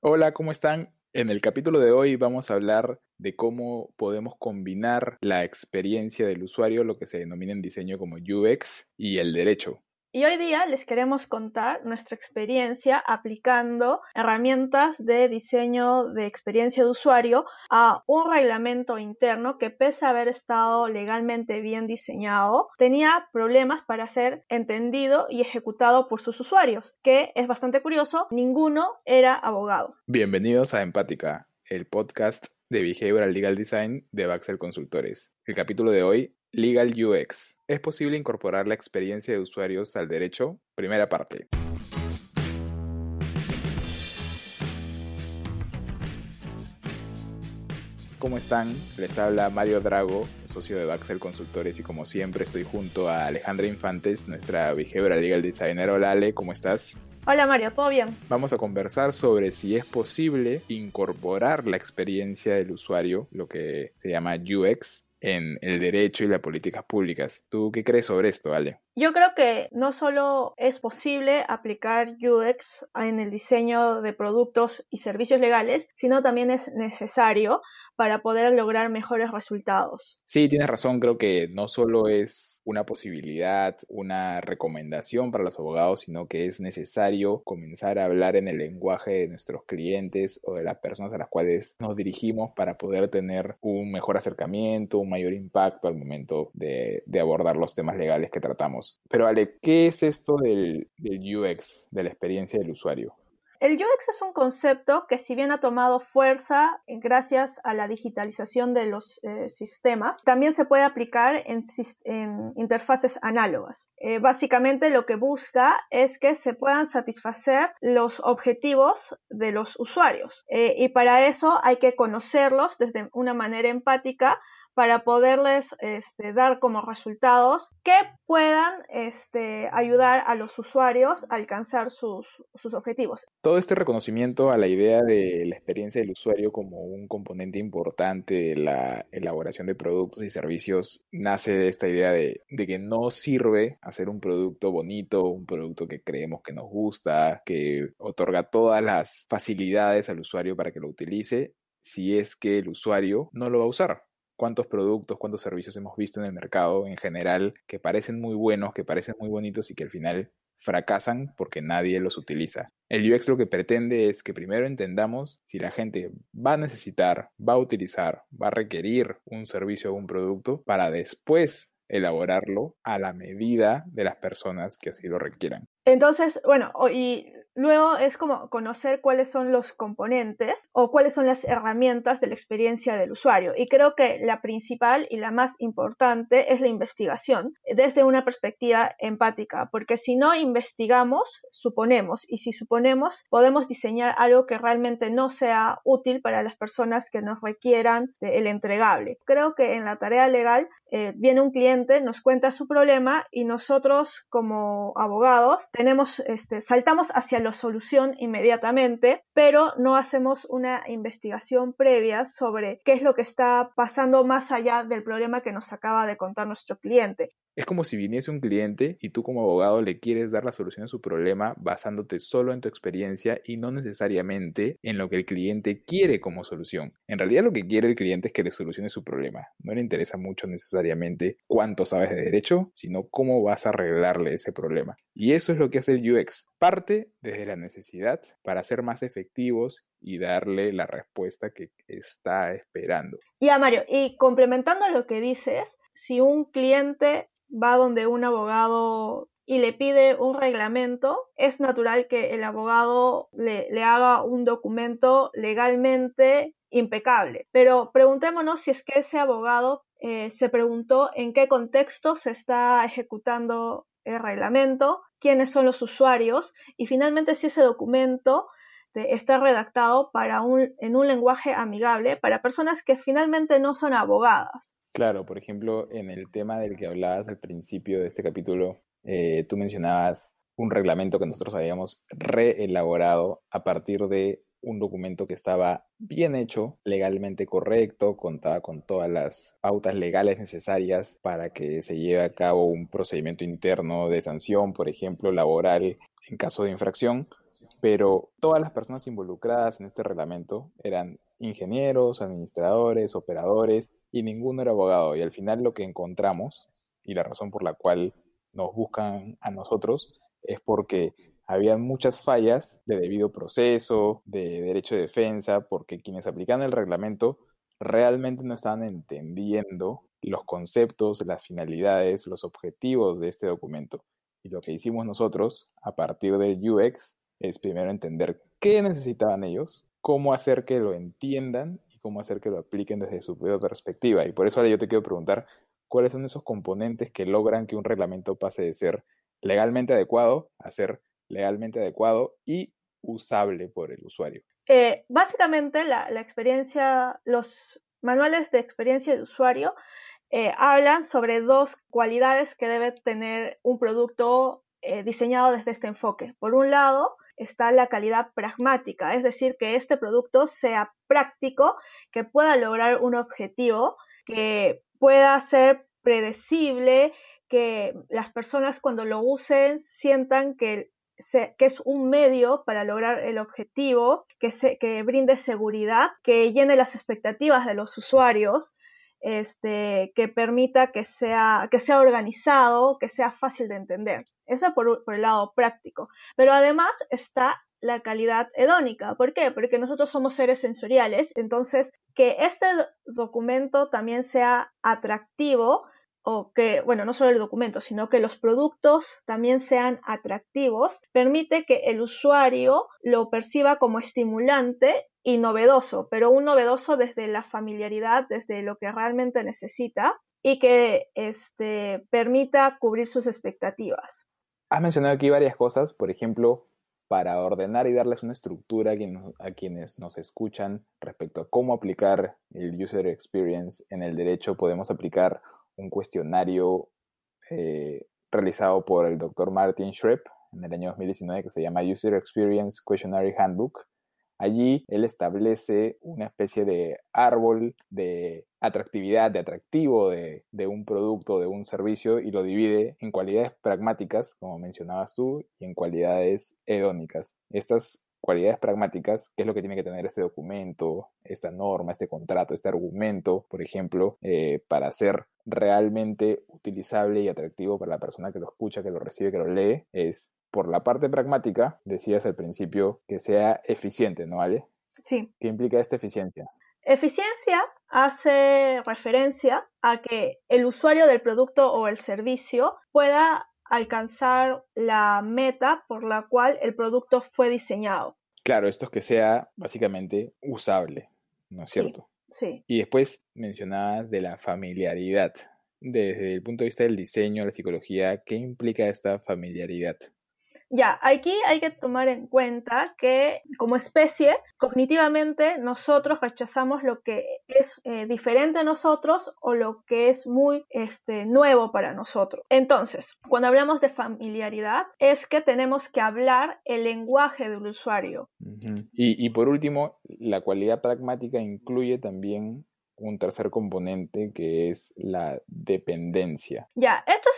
Hola, ¿cómo están? En el capítulo de hoy vamos a hablar de cómo podemos combinar la experiencia del usuario, lo que se denomina en diseño como UX, y el derecho. Y hoy día les queremos contar nuestra experiencia aplicando herramientas de diseño de experiencia de usuario a un reglamento interno que pese a haber estado legalmente bien diseñado, tenía problemas para ser entendido y ejecutado por sus usuarios, que es bastante curioso, ninguno era abogado. Bienvenidos a Empática, el podcast de Behavioral Legal Design de Baxel Consultores. El capítulo de hoy Legal UX. ¿Es posible incorporar la experiencia de usuarios al derecho? Primera parte. ¿Cómo están? Les habla Mario Drago, socio de Baxel Consultores y como siempre estoy junto a Alejandra Infantes, nuestra behavioral legal designer. Hola Ale, ¿cómo estás? Hola Mario, ¿todo bien? Vamos a conversar sobre si es posible incorporar la experiencia del usuario, lo que se llama UX, en el derecho y las políticas públicas. ¿Tú qué crees sobre esto, Ale? Yo creo que no solo es posible aplicar UX en el diseño de productos y servicios legales, sino también es necesario para poder lograr mejores resultados. Sí, tienes razón, creo que no solo es una posibilidad, una recomendación para los abogados, sino que es necesario comenzar a hablar en el lenguaje de nuestros clientes o de las personas a las cuales nos dirigimos para poder tener un mejor acercamiento, un mayor impacto al momento de, abordar los temas legales que tratamos. Pero Ale, ¿qué es esto del, UX, de la experiencia del usuario? El UX es un concepto que si bien ha tomado fuerza gracias a la digitalización de los eh, sistemas, también se puede aplicar en, interfaces análogas. Eh, básicamente lo que busca es que se puedan satisfacer los objetivos de los usuarios eh, y para eso hay que conocerlos desde una manera empática para poderles este, dar como resultados que puedan este, ayudar a los usuarios a alcanzar sus, objetivos. Todo este reconocimiento a la idea de la experiencia del usuario como un componente importante de la elaboración de productos y servicios nace de esta idea de, de que no sirve hacer un producto bonito, un producto que creemos que nos gusta, que otorga todas las facilidades al usuario para que lo utilice, si es que el usuario no lo va a usar cuántos productos, cuántos servicios hemos visto en el mercado en general que parecen muy buenos, que parecen muy bonitos y que al final fracasan porque nadie los utiliza. El UX lo que pretende es que primero entendamos si la gente va a necesitar, va a utilizar, va a requerir un servicio o un producto para después elaborarlo a la medida de las personas que así lo requieran. Entonces, bueno, y luego es como conocer cuáles son los componentes o cuáles son las herramientas de la experiencia del usuario. Y creo que la principal y la más importante es la investigación desde una perspectiva empática, porque si no investigamos, suponemos, y si suponemos, podemos diseñar algo que realmente no sea útil para las personas que nos requieran el entregable. Creo que en la tarea legal eh, viene un cliente, nos cuenta su problema y nosotros como abogados tenemos, este, saltamos hacia la solución inmediatamente, pero no hacemos una investigación previa sobre qué es lo que está pasando más allá del problema que nos acaba de contar nuestro cliente. Es como si viniese un cliente y tú como abogado le quieres dar la solución a su problema basándote solo en tu experiencia y no necesariamente en lo que el cliente quiere como solución. En realidad lo que quiere el cliente es que le solucione su problema. No le interesa mucho necesariamente cuánto sabes de derecho, sino cómo vas a arreglarle ese problema. Y eso es lo que hace el UX. Parte desde la necesidad para ser más efectivos y darle la respuesta que está esperando. Ya, Mario, y complementando lo que dices, si un cliente va donde un abogado y le pide un reglamento, es natural que el abogado le, haga un documento legalmente impecable. Pero preguntémonos si es que ese abogado eh, se preguntó en qué contexto se está ejecutando el reglamento, quiénes son los usuarios y finalmente si ese documento este, está redactado para un, en un lenguaje amigable para personas que finalmente no son abogadas. Claro, por ejemplo, en el tema del que hablabas al principio de este capítulo, eh, tú mencionabas un reglamento que nosotros habíamos reelaborado a partir de un documento que estaba bien hecho, legalmente correcto, contaba con todas las pautas legales necesarias para que se lleve a cabo un procedimiento interno de sanción, por ejemplo, laboral en caso de infracción, pero todas las personas involucradas en este reglamento eran ingenieros, administradores, operadores y ninguno era abogado. Y al final lo que encontramos y la razón por la cual nos buscan a nosotros es porque había muchas fallas de debido proceso, de derecho de defensa, porque quienes aplicaban el reglamento realmente no estaban entendiendo los conceptos, las finalidades, los objetivos de este documento. Y lo que hicimos nosotros a partir del UX es primero entender qué necesitaban ellos, cómo hacer que lo entiendan y cómo hacer que lo apliquen desde su propia perspectiva. Y por eso ahora yo te quiero preguntar, ¿cuáles son esos componentes que logran que un reglamento pase de ser legalmente adecuado a ser legalmente adecuado y usable por el usuario? Eh, básicamente la, experiencia, los manuales de experiencia de usuario eh, hablan sobre dos cualidades que debe tener un producto eh, diseñado desde este enfoque. Por un lado, está la calidad pragmática, es decir, que este producto sea práctico, que pueda lograr un objetivo, que pueda ser predecible, que las personas cuando lo usen sientan que, es un medio para lograr el objetivo, que, que brinde seguridad, que llene las expectativas de los usuarios, este, que permita que sea, que sea organizado, que sea fácil de entender. Eso por, por el lado práctico. Pero además está la calidad hedónica. ¿Por qué? Porque nosotros somos seres sensoriales, entonces que este documento también sea atractivo o que, bueno, no solo el documento, sino que los productos también sean atractivos, permite que el usuario lo perciba como estimulante y novedoso, pero un novedoso desde la familiaridad, desde lo que realmente necesita y que este, permita cubrir sus expectativas. Has mencionado aquí varias cosas, por ejemplo, para ordenar y darles una estructura a quienes, nos escuchan respecto a cómo aplicar el user experience en el derecho, podemos aplicar un cuestionario eh, realizado por el doctor Martin Schrepp en el año 2019 que se llama User Experience Questionary Handbook. Allí él establece una especie de árbol de atractividad, de atractivo de, un producto, de un servicio, y lo divide en cualidades pragmáticas, como mencionabas tú, y en cualidades hedónicas. Estas cualidades pragmáticas, qué es lo que tiene que tener este documento, esta norma, este contrato, este argumento, por ejemplo, eh, para ser realmente utilizable y atractivo para la persona que lo escucha, que lo recibe, que lo lee, es por la parte pragmática, decías al principio, que sea eficiente, ¿no vale? Sí. ¿Qué implica esta eficiencia? Eficiencia hace referencia a que el usuario del producto o el servicio pueda alcanzar la meta por la cual el producto fue diseñado. Claro, esto es que sea básicamente usable, ¿no es cierto? Sí. Y después mencionabas de la familiaridad. Desde el punto de vista del diseño, la psicología, ¿qué implica esta familiaridad? Ya, aquí hay que tomar en cuenta que como especie, cognitivamente nosotros rechazamos lo que es eh, diferente a nosotros o lo que es muy este, nuevo para nosotros. Entonces, cuando hablamos de familiaridad, es que tenemos que hablar el lenguaje del usuario. y, y por último, la cualidad pragmática incluye también un tercer componente que es la dependencia. Ya, esto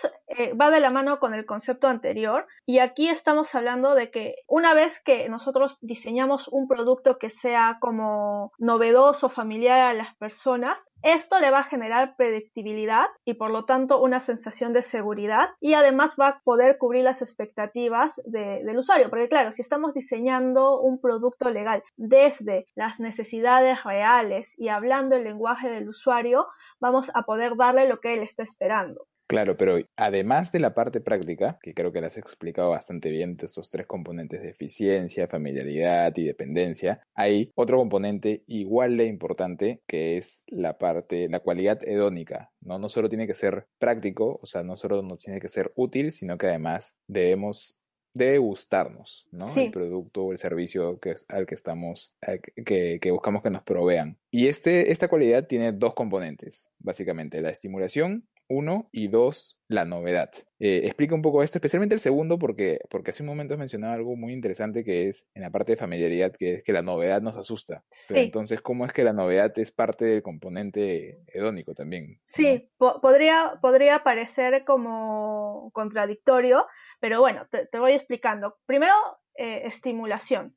va de la mano con el concepto anterior y aquí estamos hablando de que una vez que nosotros diseñamos un producto que sea como novedoso, familiar a las personas, esto le va a generar predictibilidad y por lo tanto una sensación de seguridad y además va a poder cubrir las expectativas del usuario. Porque claro, si estamos diseñando un producto legal desde las necesidades reales y hablando el lenguaje del usuario, vamos a poder darle lo que él está esperando. Claro, pero además de la parte práctica, que creo que las has explicado bastante bien, de estos tres componentes de eficiencia, familiaridad y dependencia, hay otro componente igual de importante que es la parte, la cualidad hedónica, ¿no? No solo tiene que ser práctico, o sea, no solo nos tiene que ser útil, sino que además debemos debe gustarnos, ¿no? El producto o el servicio que, al que estamos, que, que, buscamos que nos provean. Y este, esta cualidad tiene dos componentes, básicamente, la estimulación uno, y dos, la novedad. Eh, explica un poco esto, especialmente el segundo, porque, porque hace un momento has mencionado algo muy interesante que es en la parte de familiaridad, que es que la novedad nos asusta. entonces, ¿cómo es que la novedad es parte del componente hedónico también? Sí, podría, podría parecer como contradictorio, pero bueno, te, te voy explicando. Primero, eh, estimulación.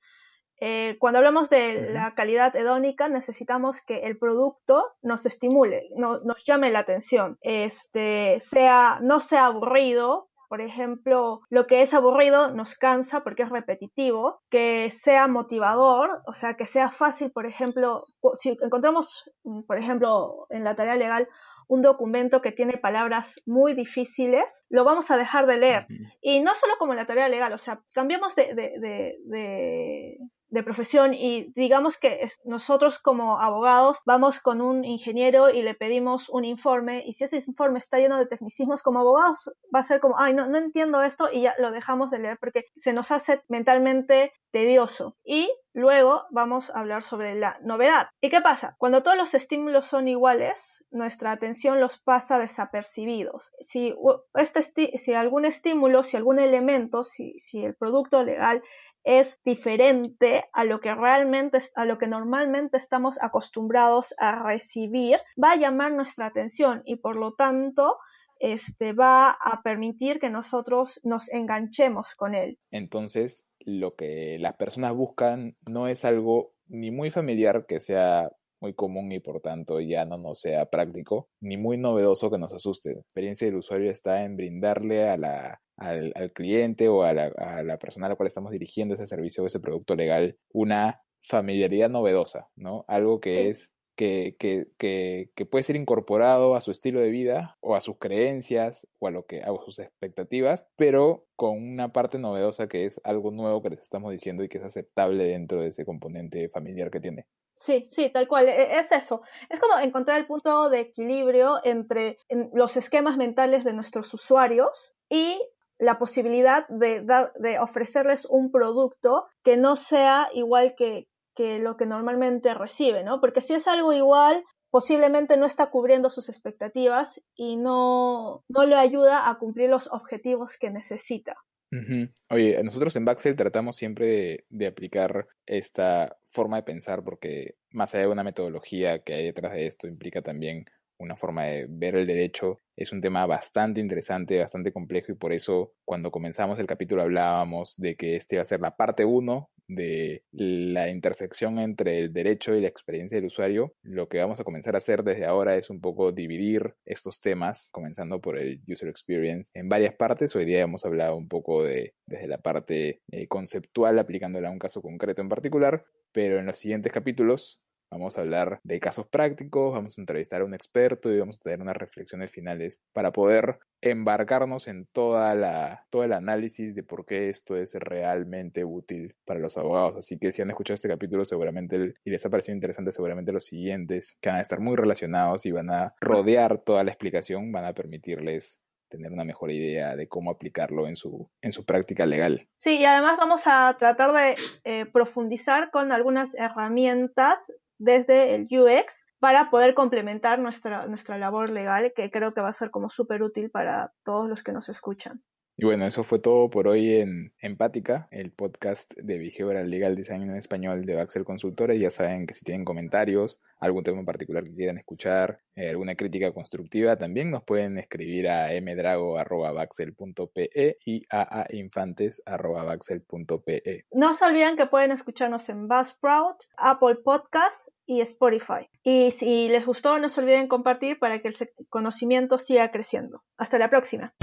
Eh, cuando hablamos de la calidad hedónica, necesitamos que el producto nos estimule, nos llame la atención, este, sea, no sea aburrido, por ejemplo, lo que es aburrido nos cansa porque es repetitivo, que sea motivador, o sea, que sea fácil, por ejemplo, si encontramos, mm, por ejemplo, en la tarea legal un documento que tiene palabras muy difíciles, lo vamos a dejar de leer. Y no solo como en la tarea legal, o sea, cambiamos de, de profesión y digamos que nosotros como abogados vamos con un ingeniero y le pedimos un informe y si ese informe está lleno de tecnicismos como abogados va a ser como, ay, no, no entiendo esto y ya lo dejamos de leer porque se nos hace mentalmente tedioso. Y luego vamos a hablar sobre la novedad. ¿Y qué pasa? Cuando todos los estímulos son iguales, nuestra atención los pasa desapercibidos. Si, este si algún estímulo, si algún elemento, si, si el producto legal es diferente a lo que realmente, a lo que normalmente estamos acostumbrados a recibir, va a llamar nuestra atención y por lo tanto este, va a permitir que nosotros nos enganchemos con él. Entonces, lo que las personas buscan no es algo ni muy familiar que sea muy común y por tanto ya no nos sea práctico, ni muy novedoso que nos asuste. La experiencia del usuario está en brindarle a la, al, cliente o a la, a la persona a la cual estamos dirigiendo ese servicio o ese producto legal una familiaridad novedosa, ¿no? Algo que es que, que, que, que, puede ser incorporado a su estilo de vida o a sus creencias o a lo que a sus expectativas, pero con una parte novedosa que es algo nuevo que les estamos diciendo y que es aceptable dentro de ese componente familiar que tiene. Sí, sí, tal cual, e-, es eso. Es como encontrar el punto de equilibrio entre los esquemas mentales de nuestros usuarios y la posibilidad de, de ofrecerles un producto que no sea igual que, que lo que normalmente recibe, ¿no? Porque si es algo igual, posiblemente no está cubriendo sus expectativas y no, no le ayuda a cumplir los objetivos que necesita. Oye, nosotros en Baxel tratamos siempre de, aplicar esta forma de pensar porque más allá de una metodología que hay detrás de esto, implica también una forma de ver el derecho. Es un tema bastante interesante, bastante complejo y por eso cuando comenzamos el capítulo hablábamos de que este iba a ser la parte 1 de la intersección entre el derecho y la experiencia del usuario, lo que vamos a comenzar a hacer desde ahora es un poco dividir estos temas, comenzando por el user experience, en varias partes. Hoy día hemos hablado un poco de desde la parte eh, conceptual, aplicándola a un caso concreto en particular, pero en los siguientes capítulos Vamos a hablar de casos prácticos, vamos a entrevistar a un experto y vamos a tener unas reflexiones finales para poder embarcarnos en toda la, todo el análisis de por qué esto es realmente útil para los abogados. Así que si han escuchado este capítulo seguramente y les ha parecido interesante, seguramente los siguientes que van a estar muy relacionados y van a rodear toda la explicación, van a permitirles tener una mejor idea de cómo aplicarlo en su, en su práctica legal. Sí, y además vamos a tratar de eh, profundizar con algunas herramientas desde el UX para poder complementar nuestra, nuestra labor legal, que creo que va a ser como súper útil para todos los que nos escuchan. Y bueno, eso fue todo por hoy en Empática, el podcast de Behavioral Legal Design en español de Baxel Consultores. Ya saben que si tienen comentarios, algún tema en particular que quieran escuchar, eh, alguna crítica constructiva, también nos pueden escribir a mdrago.baxel.pe y a infantes.baxel.pe. No se olviden que pueden escucharnos en Buzzsprout, Apple Podcast y Spotify. Y si les gustó, no se olviden compartir para que el conocimiento siga creciendo. Hasta la próxima.